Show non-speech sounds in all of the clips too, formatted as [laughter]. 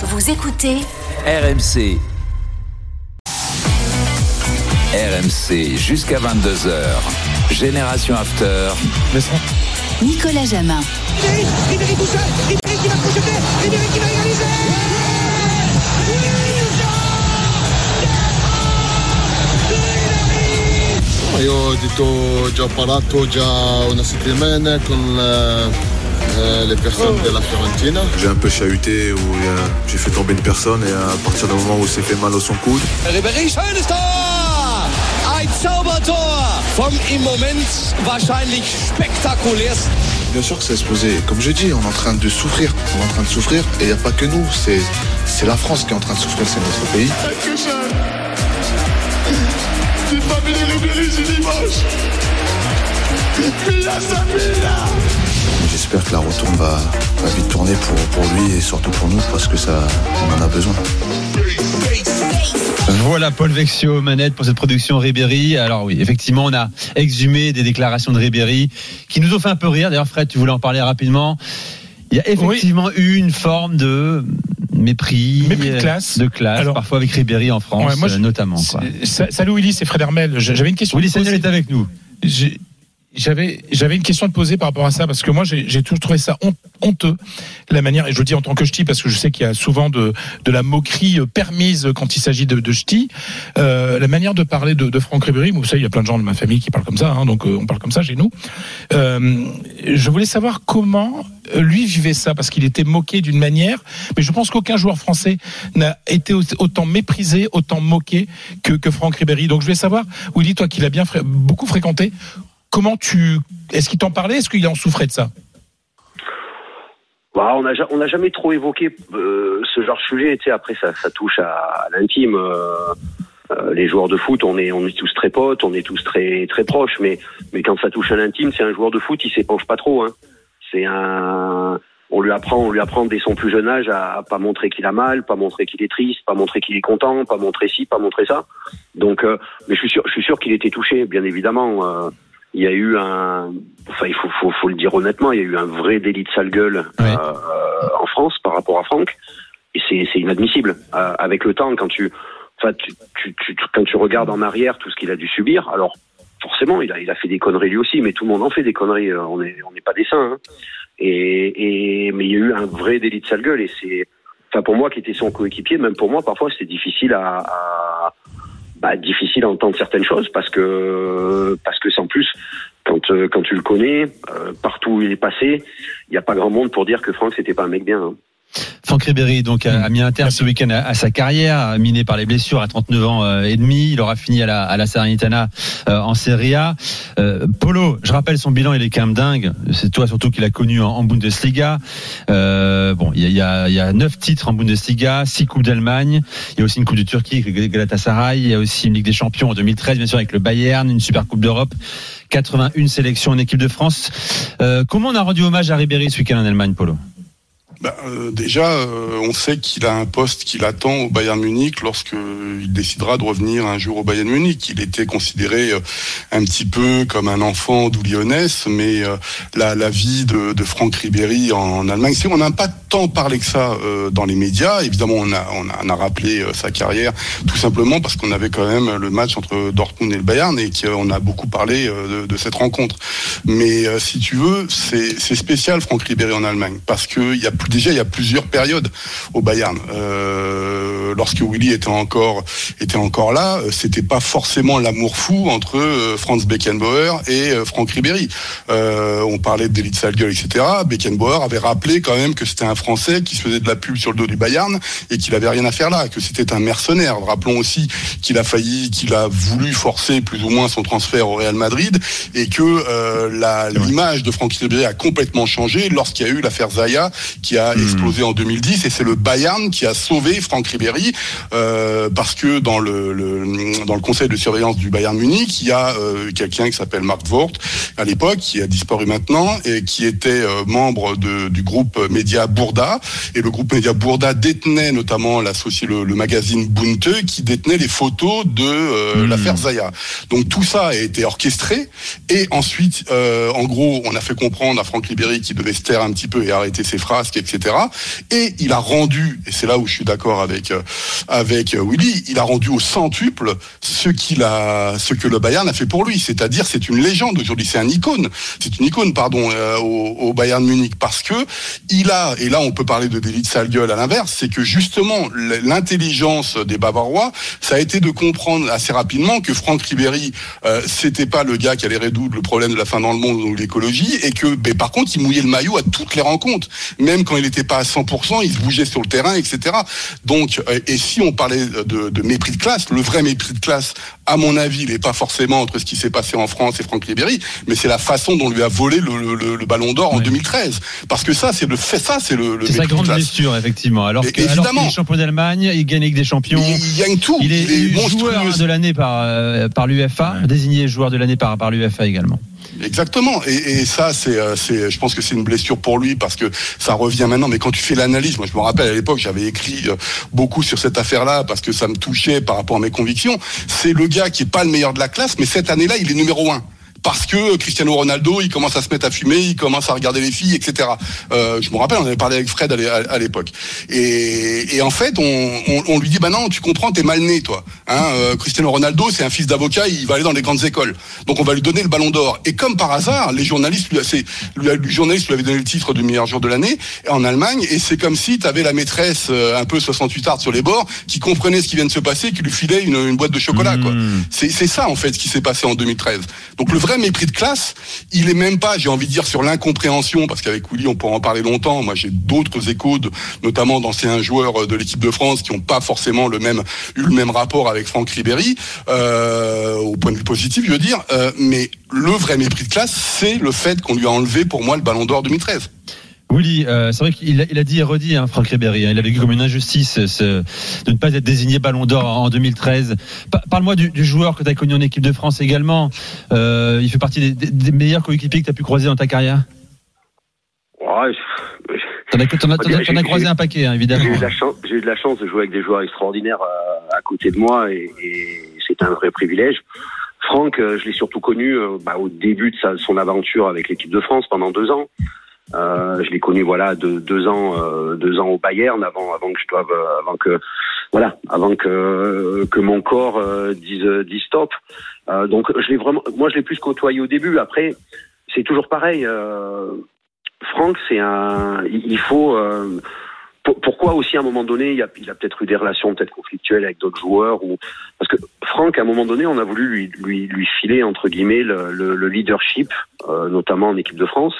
Vous écoutez RMC. RMC jusqu'à 22h. Génération After. Nicolas Jamin. Ribéry tout seul, Ribéry qui va projeter, Ribéry qui va égaliser Io ho detto, già parlato già una settimana con eh, le persone della Fiorentina. J'ai un peu chahuté où j'ai fait tomber une personne et à partir du moment où il s'est fait mal au son coude, Ribéry, schönes Tor! Ein Zaubertor! Vom im Moment wahrscheinlich spektakulärsten. bien sûr que ça se posait. Comme je dis, on est en train de souffrir. On est en train de souffrir et il n'y a pas que nous. C'est, c'est la France qui est en train de souffrir, c'est notre pays. J'espère que la retourne va, va vite tourner pour, pour lui et surtout pour nous parce que ça, on en a besoin. Voilà Paul Vexio manette pour cette production Ribéry. Alors oui, effectivement, on a exhumé des déclarations de Ribéry qui nous ont fait un peu rire. D'ailleurs, Fred, tu voulais en parler rapidement. Il y a effectivement eu une forme de mépris, Mépris de classe. de classe, Alors- parfois avec Ribéry en France, Ouais, moi, je- euh, notamment. Quoi. Salut Willy, c'est Fred Hermel. J'avais une question. Willy. Sagnol est avec nous. J'avais j'avais une question à te poser par rapport à ça parce que moi j'ai toujours trouvé ça hon- honteux la manière et je le dis en tant que ch'ti parce que je sais qu'il y a souvent de de la moquerie euh, permise quand il s'agit de, de ch'ti. Euh, la manière de parler de, Franck Ribéry vous savez il y a plein de gens de ma famille qui parlent comme ça hein, donc euh, on parle comme ça chez nous. Je voulais savoir comment lui vivait ça parce qu'il était moqué d'une manière mais je pense qu'aucun joueur français n'a été au- autant méprisé autant moqué que, que Franck Ribéry. Donc je voulais savoir Willy toi qui l'as bien beaucoup fréquenté Comment tu. Est-ce qu'il t'en parlait Est-ce qu'il en souffrait de ça? Bah, on n'a on n'a jamais trop évoqué euh, ce genre de sujet. Après, ça, ça touche à, à l'intime. euh, euh, les joueurs de foot, on est, on est tous très potes, on est tous très, très proches. Mais, mais quand ça touche à l'intime, c'est un joueur de foot, il s'épanche pas trop. Hein. C'est un. On lui apprend, on lui apprend dès son plus jeune âge à pas montrer qu'il a mal, pas montrer qu'il est triste, pas montrer qu'il est content, pas montrer ci, pas montrer ça. Donc, mais je suis sûr, je suis sûr qu'il était touché, bien évidemment. Il y a eu un, enfin il faut, faut, faut le dire honnêtement, il y a eu un vrai délit de sale gueule euh, en France par rapport à Franck, et c'est c'est inadmissible. Euh, avec le temps, quand tu, enfin tu, tu, tu- quand tu regardes en arrière tout ce qu'il a dû subir, alors forcément il a il a fait des conneries lui aussi, mais tout le monde en fait des conneries. euh, On est on n'est pas des saints. hein. Et, et mais il y a eu un vrai délit de sale gueule, et c'est, enfin pour moi qui était son coéquipier, même pour moi parfois c'était difficile à, à bah, difficile à entendre certaines choses parce que parce que en plus quand euh, quand tu le connais euh, partout où il est passé il n'y a pas grand monde pour dire que Franck c'était pas un mec bien hein. Franck Ribéry donc a, a mis un terme ce week-end à, à sa carrière, miné par les blessures à 39 ans euh, et demi. Il aura fini à la, à la Salernitana euh, en Serie A. Euh, Polo, je rappelle son bilan, il est quand même dingue. C'est toi surtout qu'il a connu en, en Bundesliga. Euh, bon, il y a, il y, a, y a neuf titres en Bundesliga, six coupes d'Allemagne. Il y a aussi une coupe de Turquie avec le Galatasaray. Il y a aussi une Ligue des Champions en 2013, bien sûr avec le Bayern, une Super Coupe d'Europe. 81 sélections en équipe de France. Euh, comment on a rendu hommage à Ribéry ce week-end en Allemagne, Polo? Bah, euh, déjà, euh, on sait qu'il a un poste qui l'attend au Bayern Munich lorsque il décidera de revenir un jour au Bayern Munich. Il était considéré euh, un petit peu comme un enfant d'Oulionès, mais euh, la, la vie de, de Franck Ribéry en, Allemagne, on n'a pas tant parlé que ça euh, dans les médias. Évidemment, on a, on a, on a rappelé euh, sa carrière tout simplement parce qu'on avait quand même le match entre Dortmund et le Bayern et qu'on a beaucoup parlé euh, de, de cette rencontre. Mais euh, si tu veux, c'est spécial Franck Ribéry en Allemagne parce que il y a plus, déjà il y a plusieurs périodes au Bayern. Euh, lorsque Willy était encore était encore là, euh, c'était pas forcément l'amour fou entre euh, Franz Beckenbauer et euh, Franck Ribéry. Euh, on parlait d'élite sale gueule, etc. Beckenbauer avait rappelé quand même que c'était un Français qui se faisait de la pub sur le dos du Bayern et qu'il avait rien à faire là, que c'était un mercenaire. Rappelons aussi qu'il a failli, qu'il a voulu forcer plus ou moins son transfert au Real Madrid et que euh, l'image de Franck Ribéry a complètement changé lorsqu'il y a eu l'affaire Zaya qui a explosé en 2010 et c'est le Bayern qui a sauvé Franck Ribéry euh, parce que dans le, le- dans le conseil de surveillance du Bayern Munich, il y a euh, quelqu'un qui s'appelle Mark Vort à l'époque qui a disparu maintenant et qui était euh, membre de- du groupe média Bourda et le groupe média Bourda détenait notamment l'associé le, le magazine Bunte qui détenait les photos de euh, l'affaire Zaya. Donc tout ça a été orchestré et ensuite, euh, en gros, on a fait comprendre à Franck Ribéry qu'il devait se taire un petit peu et arrêter ses frasques, etc. etc. Et il a rendu, et c'est là où je suis d'accord avec euh, avec euh, Willy, il a rendu au centuple ce qu'il a, ce que le Bayern a fait pour lui. C'est-à-dire, c'est une légende aujourd'hui, c'est un icône, c'est une icône, pardon, euh, au, au Bayern Munich parce que il a, et là on peut parler de délit de sale gueule à l'inverse, c'est que justement l'intelligence des Bavarois, ça a été de comprendre assez rapidement que Franck Ribéry, euh, c'était pas le gars qui allait résoudre le problème de la fin dans le monde ou l'écologie, et que, ben, par contre, il mouillait le maillot à toutes les rencontres, même quand il n'était pas à 100%, il se bougeait sur le terrain, etc. Donc, euh, et si on parlait de, de mépris de classe, le vrai mépris de classe, à mon avis, il n'est pas forcément entre ce qui s'est passé en France et Franck Ribéry, mais c'est la façon dont on lui a volé le, le, le Ballon d'Or en 2013. Parce que ça, c'est le fait, ça, c'est le, le C'est sa mépris de grande classe. blessure, effectivement. Alors que, alors qu'il est champion d'Allemagne, il gagne avec des champions. Il gagne tout. Il est, Il est joueur de l'année par, euh, par l'UFA, désigné joueur de l'année par, par l'UFA également. Exactement. Et, ça, c'est, euh, c'est, je pense que c'est une blessure pour lui parce que ça revient maintenant. Mais quand tu fais l'analyse, moi, je me rappelle à l'époque, j'avais écrit euh, beaucoup sur cette affaire-là parce que ça me touchait par rapport à mes convictions. C'est le gars qui est pas le meilleur de la classe, mais cette année-là, il est numéro un. Parce que Cristiano Ronaldo, il commence à se mettre à fumer, il commence à regarder les filles, etc. Euh, je me rappelle, on avait parlé avec Fred à l'é- à l'époque. Et, et en fait, on, on, on lui dit, bah non, tu comprends, t'es mal né, toi. Hein, euh, Cristiano Ronaldo, c'est un fils d'avocat, il va aller dans les grandes écoles. Donc on va lui donner le Ballon d'Or. Et comme par hasard, les journalistes, lui, lui, le journaliste lui avait donné le titre du meilleur jour de l'année en Allemagne. Et c'est comme si tu avais la maîtresse euh, un peu 68 art sur les bords, qui comprenait ce qui vient de se passer, qui lui filait une, une boîte de chocolat. Quoi. C'est, ça en fait ce qui s'est passé en 2013. Donc le mépris de classe, il est même pas, j'ai envie de dire, sur l'incompréhension, parce qu'avec Willy on pourra en parler longtemps. Moi j'ai d'autres échos, notamment d'anciens joueurs de l'équipe de France qui n'ont pas forcément le même eu le même rapport avec Franck Ribéry, euh, au point de vue positif, je veux dire. Euh, mais le vrai mépris de classe, c'est le fait qu'on lui a enlevé pour moi le Ballon d'Or 2013. Willy, euh, c'est vrai qu'il a, il a dit et redit, hein, Franck Ribéry, hein, il a vécu comme une injustice ce- de ne pas être désigné Ballon d'Or en 2013. Pa- Parle-moi du, du joueur que tu as connu en équipe de France également. Euh, il fait partie des, des- des meilleurs coéquipiers que tu as pu croiser dans ta carrière Ouais, je- T'en as, t'en as- t'en as- J'ai- t'en as croisé un paquet, hein, évidemment. J'ai eu de la chance, j'ai eu de la chance de jouer avec des joueurs extraordinaires euh, à côté de moi et, et c'est un vrai privilège. Franck, euh, je l'ai surtout connu euh, bah, au début de sa, son aventure avec l'équipe de France pendant deux ans. Euh, je l'ai connu voilà de deux ans, euh, deux ans au Bayern avant, avant que je doive, euh, avant que voilà, avant que que mon corps euh, dise dise stop. Euh, donc je l'ai vraiment, moi je l'ai plus côtoyé au début. Après, c'est toujours pareil. Euh, Franck, c'est un, il faut. euh, pour- pourquoi aussi à un moment donné, il a, il a peut-être eu des relations peut-être conflictuelles avec d'autres joueurs ou parce que Franck, à un moment donné, on a voulu lui lui, lui filer entre guillemets le, le, le leadership, euh, notamment en équipe de France.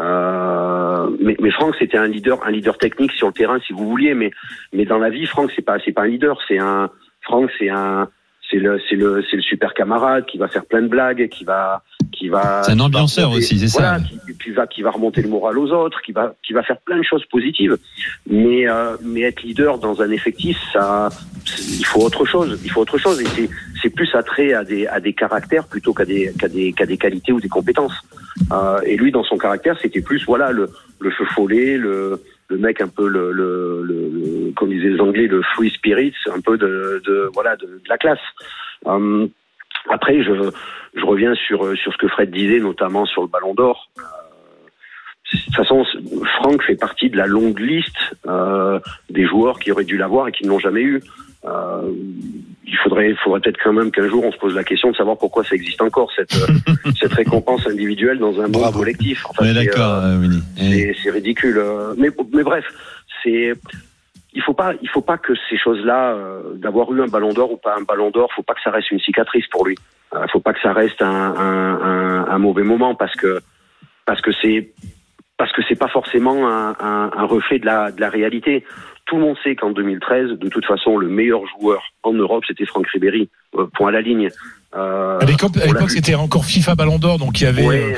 Euh, mais, mais Franck, c'était un leader, un leader technique sur le terrain, si vous vouliez. Mais mais dans la vie, Franck, c'est pas c'est pas un leader, c'est un Franck, c'est un c'est le c'est le c'est le super camarade qui va faire plein de blagues, qui va qui va C'est un va ambianceur aussi, c'est ça. voilà, qui, qui va qui va remonter le moral aux autres, qui va qui va faire plein de choses positives. Mais euh, mais être leader dans un effectif, ça il faut autre chose, il faut autre chose et c'est c'est plus attrait à des à des caractères plutôt qu'à des qu'à des qu'à des qualités ou des compétences. Euh, et lui dans son caractère, c'était plus voilà le le feu follet, le le mec un peu le, comme disaient les Anglais le free spirit, un peu de, voilà de, la classe. Hum, après, je, je reviens sur sur ce que Fred disait, notamment sur le Ballon d'Or. De toute façon, Franck fait partie de la longue liste euh, des joueurs qui auraient dû l'avoir et qui ne l'ont jamais eu. Euh, il faudrait, faudrait peut-être quand même qu'un jour on se pose la question de savoir pourquoi ça existe encore cette [laughs] cette récompense individuelle dans un monde collectif. Enfin, c'est, d'accord, euh. Et- c'est ridicule. Mais, mais bref, c'est il faut pas il faut pas que ces choses-là, euh, d'avoir eu un ballon d'or ou pas un ballon d'or, faut pas que ça reste une cicatrice pour lui. Euh, faut pas que ça reste un, un, un, un mauvais moment parce que parce que c'est parce que c'est pas forcément un, un, un reflet de la, de la réalité. Tout le monde sait qu'en 2013, de toute façon, le meilleur joueur en Europe, c'était Franck Ribéry, euh, point à la ligne. Euh, À l'époque, on c'était encore FIFA Ballon d'Or, donc il y avait, Ouais.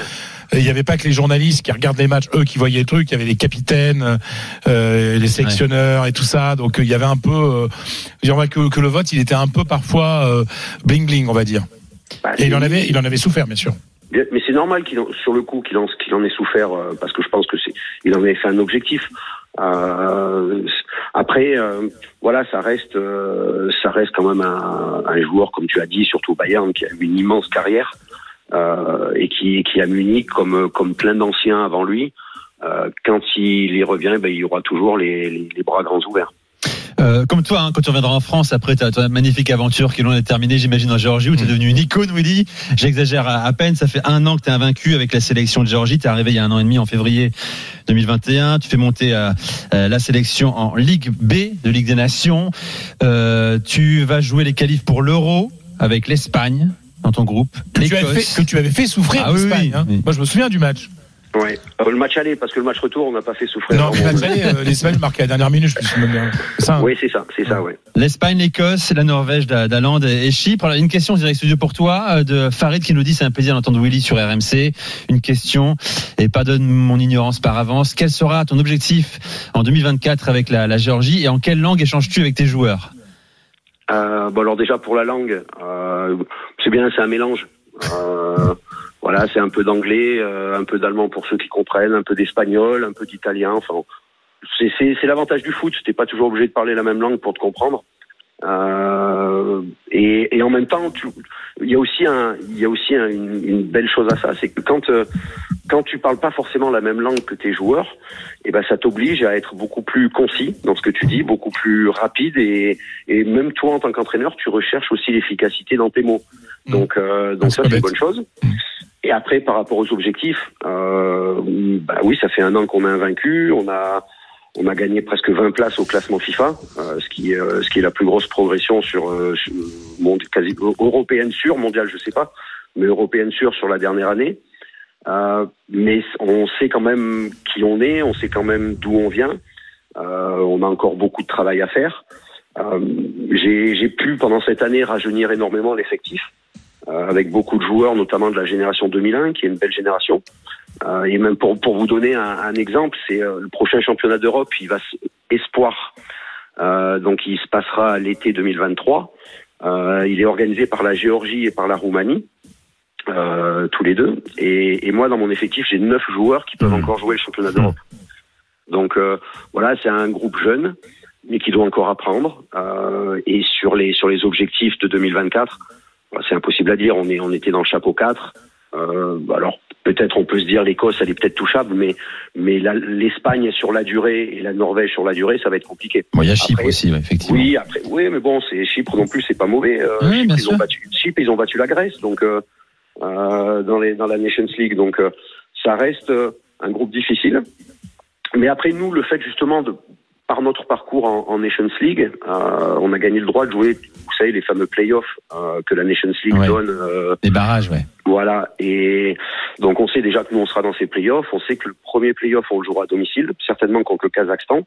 euh, il y avait pas que les journalistes qui regardent les matchs, eux qui voyaient le truc, il y avait les capitaines, euh, les sélectionneurs et tout ça, donc euh, il y avait un peu, euh, je dirais que, que le vote, il était un peu parfois euh, bling bling, on va dire. Bah, Et il en avait, il en avait souffert, bien sûr. Mais c'est normal qu'il sur le coup qu'il en, qu'il en ait souffert euh, parce que je pense que c'est il en avait fait un objectif. Euh, après, euh, voilà, ça reste euh, ça reste quand même un, un joueur comme tu as dit, surtout Bayern, qui a eu une immense carrière euh, et qui qui à Munich comme comme plein d'anciens avant lui euh, quand il y revient, ben, il y aura toujours les, les, les bras grands ouverts. Euh, comme toi, hein, quand tu reviendras en France, après ta, ta magnifique aventure qui est loin d'être terminée, j'imagine, en Géorgie, où tu es devenu une icône, Willy. J'exagère à, à peine, ça fait un an que tu es invaincu avec la sélection de Géorgie. Tu es arrivé il y a un an et demi, en février 2021. Tu fais monter euh, euh, la sélection en Ligue B de Ligue des Nations. Euh, tu vas jouer les qualifs pour l'Euro avec l'Espagne dans ton groupe. Que tu, avais fait, que tu avais fait souffrir Ah oui, l'Espagne. oui, hein. oui. Moi, je me souviens du match. Ouais. Euh, le match aller, parce que le match retour, on n'a pas fait souffrir. Non, mais vraiment. le match aller, euh, l'Espagne marquait à la dernière minute, je me souviens bien. C'est Ça, hein. Oui, c'est ça, c'est ça, ouais. L'Espagne, l'Écosse, la Norvège, la- D'Alande et Chypre. Alors, une question direct studio pour toi euh, de Farid qui nous dit c'est un plaisir d'entendre Willy sur RMC. Une question et pardonne mon ignorance par avance. Quel sera ton objectif en 2024 avec la, la Géorgie et en quelle langue échanges-tu avec tes joueurs? Euh, bon alors déjà pour la langue, euh, c'est bien, c'est un mélange. Euh, voilà, c'est un peu d'anglais, euh, un peu d'allemand pour ceux qui comprennent, un peu d'espagnol, un peu d'italien. Enfin, c'est c'est c'est l'avantage du foot. T'es pas toujours obligé de parler la même langue pour te comprendre. Euh, et, et en même temps, il y a aussi un, y a aussi un- une, une belle chose à ça, c'est que quand euh, quand tu parles pas forcément la même langue que tes joueurs, et ben ça t'oblige à être beaucoup plus concis dans ce que tu dis, beaucoup plus rapide et, et même toi en tant qu'entraîneur, tu recherches aussi l'efficacité dans tes mots. Donc euh, donc C'est ça c'est une bonne chose. Et après par rapport aux objectifs, euh, bah oui, ça fait un an qu'on est invaincu, on a on a gagné presque 20 places au classement FIFA, euh, ce qui est euh, ce qui est la plus grosse progression sur, euh, sur monde quasi européenne sûre, mondiale je sais pas, mais européenne sûre sur la dernière année. Euh, mais on sait quand même qui on est, on sait quand même d'où on vient. Euh, on a encore beaucoup de travail à faire. Euh, J'ai pu pendant cette année rajeunir énormément l'effectif euh, avec beaucoup de joueurs, notamment de la génération 2001, qui est une belle génération. Euh, et même pour, pour vous donner un, un exemple, c'est euh, le prochain championnat d'Europe, il va espoir. Euh, donc il se passera l'été 2023. Euh, il est organisé par la Géorgie et par la Roumanie, euh, tous les deux. Et, et moi, dans mon effectif, j'ai neuf joueurs qui peuvent encore jouer le championnat d'Europe. Donc euh, voilà, c'est un groupe jeune, mais qui doit encore apprendre. Euh, et sur les sur les objectifs de 2024, bah, c'est impossible à dire. On est on était dans le chapeau 4. Euh, alors peut-être on peut se dire l'Écosse elle est peut-être touchable, mais mais l'Espagne sur la durée et la Norvège sur la durée, ça va être compliqué. Bon, il y a Chypre Après- aussi, effectivement. Oui, après, oui, mais bon, c'est Chypre non plus, c'est pas mauvais. Euh, Oui, Chypre, ils ont battu, Chypre, ils ont battu la Grèce, donc euh, dans les dans la Nations League, donc ça reste un groupe difficile. Mais après nous, le fait justement de par notre parcours en, en Nations League, euh, on a gagné le droit de jouer, vous savez, les fameux playoffs euh, que la Nations League Ouais. donne. euh, Les barrages, ouais. voilà. Et donc on sait déjà que nous on sera dans ces playoffs. On sait que le premier playoff on le jouera à domicile, certainement contre le Kazakhstan.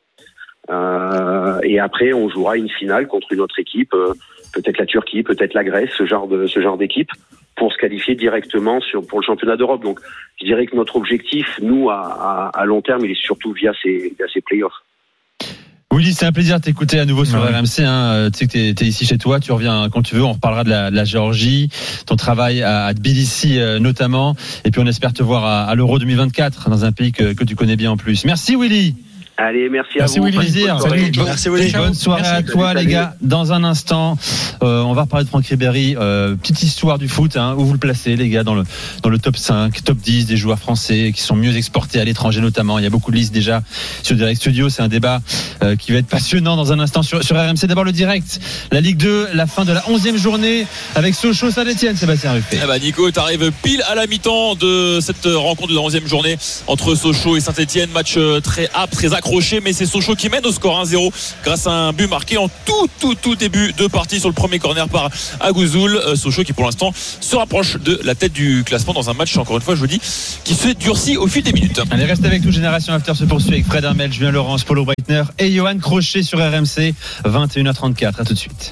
Euh, et après on jouera une finale contre une autre équipe, euh, peut-être la Turquie, peut-être la Grèce, ce genre de ce genre d'équipe, pour se qualifier directement sur pour le championnat d'Europe. Donc je dirais que notre objectif, nous à, à, à long terme, il est surtout via ces via ces playoffs. Willy, c'est un plaisir de t'écouter à nouveau sur Ouais. RMC. Hein. Euh, Tu sais que t'es es ici chez toi, tu reviens quand tu veux. On reparlera de la, de la Géorgie, ton travail à, à Tbilissi euh, notamment, et puis on espère te voir à, à l'Euro 2024 dans un pays que, que tu connais bien en plus. Merci Willy. Allez, merci, Merci, à vous. Willy. Plaisir. Bonne soirée. Salut. Merci Willy. Bonne soirée Merci. à toi Salut, les salut. gars. Dans un instant, euh, on va reparler de Franck Ribéry. Euh, petite histoire du foot, hein, où vous le placez les gars dans le dans le top 5, top 10 des joueurs français qui sont mieux exportés à l'étranger notamment. Il y a beaucoup de listes déjà sur Direct Studio. C'est un débat euh, qui va être passionnant dans un instant sur, sur RMC. D'abord le direct, la Ligue 2, la fin de la 11e journée avec Sochaux Saint-Etienne, Sébastien Ruffet. Eh ben, Nico, t'arrives pile à la mi-temps de cette rencontre de la 11e journée entre Sochaux et Saint-Etienne. Match euh, très âpre, très mais c'est Sochaux qui mène au score 1-0 grâce à un but marqué en tout, tout, tout début de partie sur le premier corner par Agouzoul. Euh, Sochaux qui pour l'instant se rapproche de la tête du classement dans un match, encore une fois, je vous dis, qui se durcit au fil des minutes. Allez, reste avec nous. Génération After se poursuit avec Fred Hermel, Julien Laurence, Paulo Breitner et Johan Crochet sur RMC. 21h34. À tout de suite.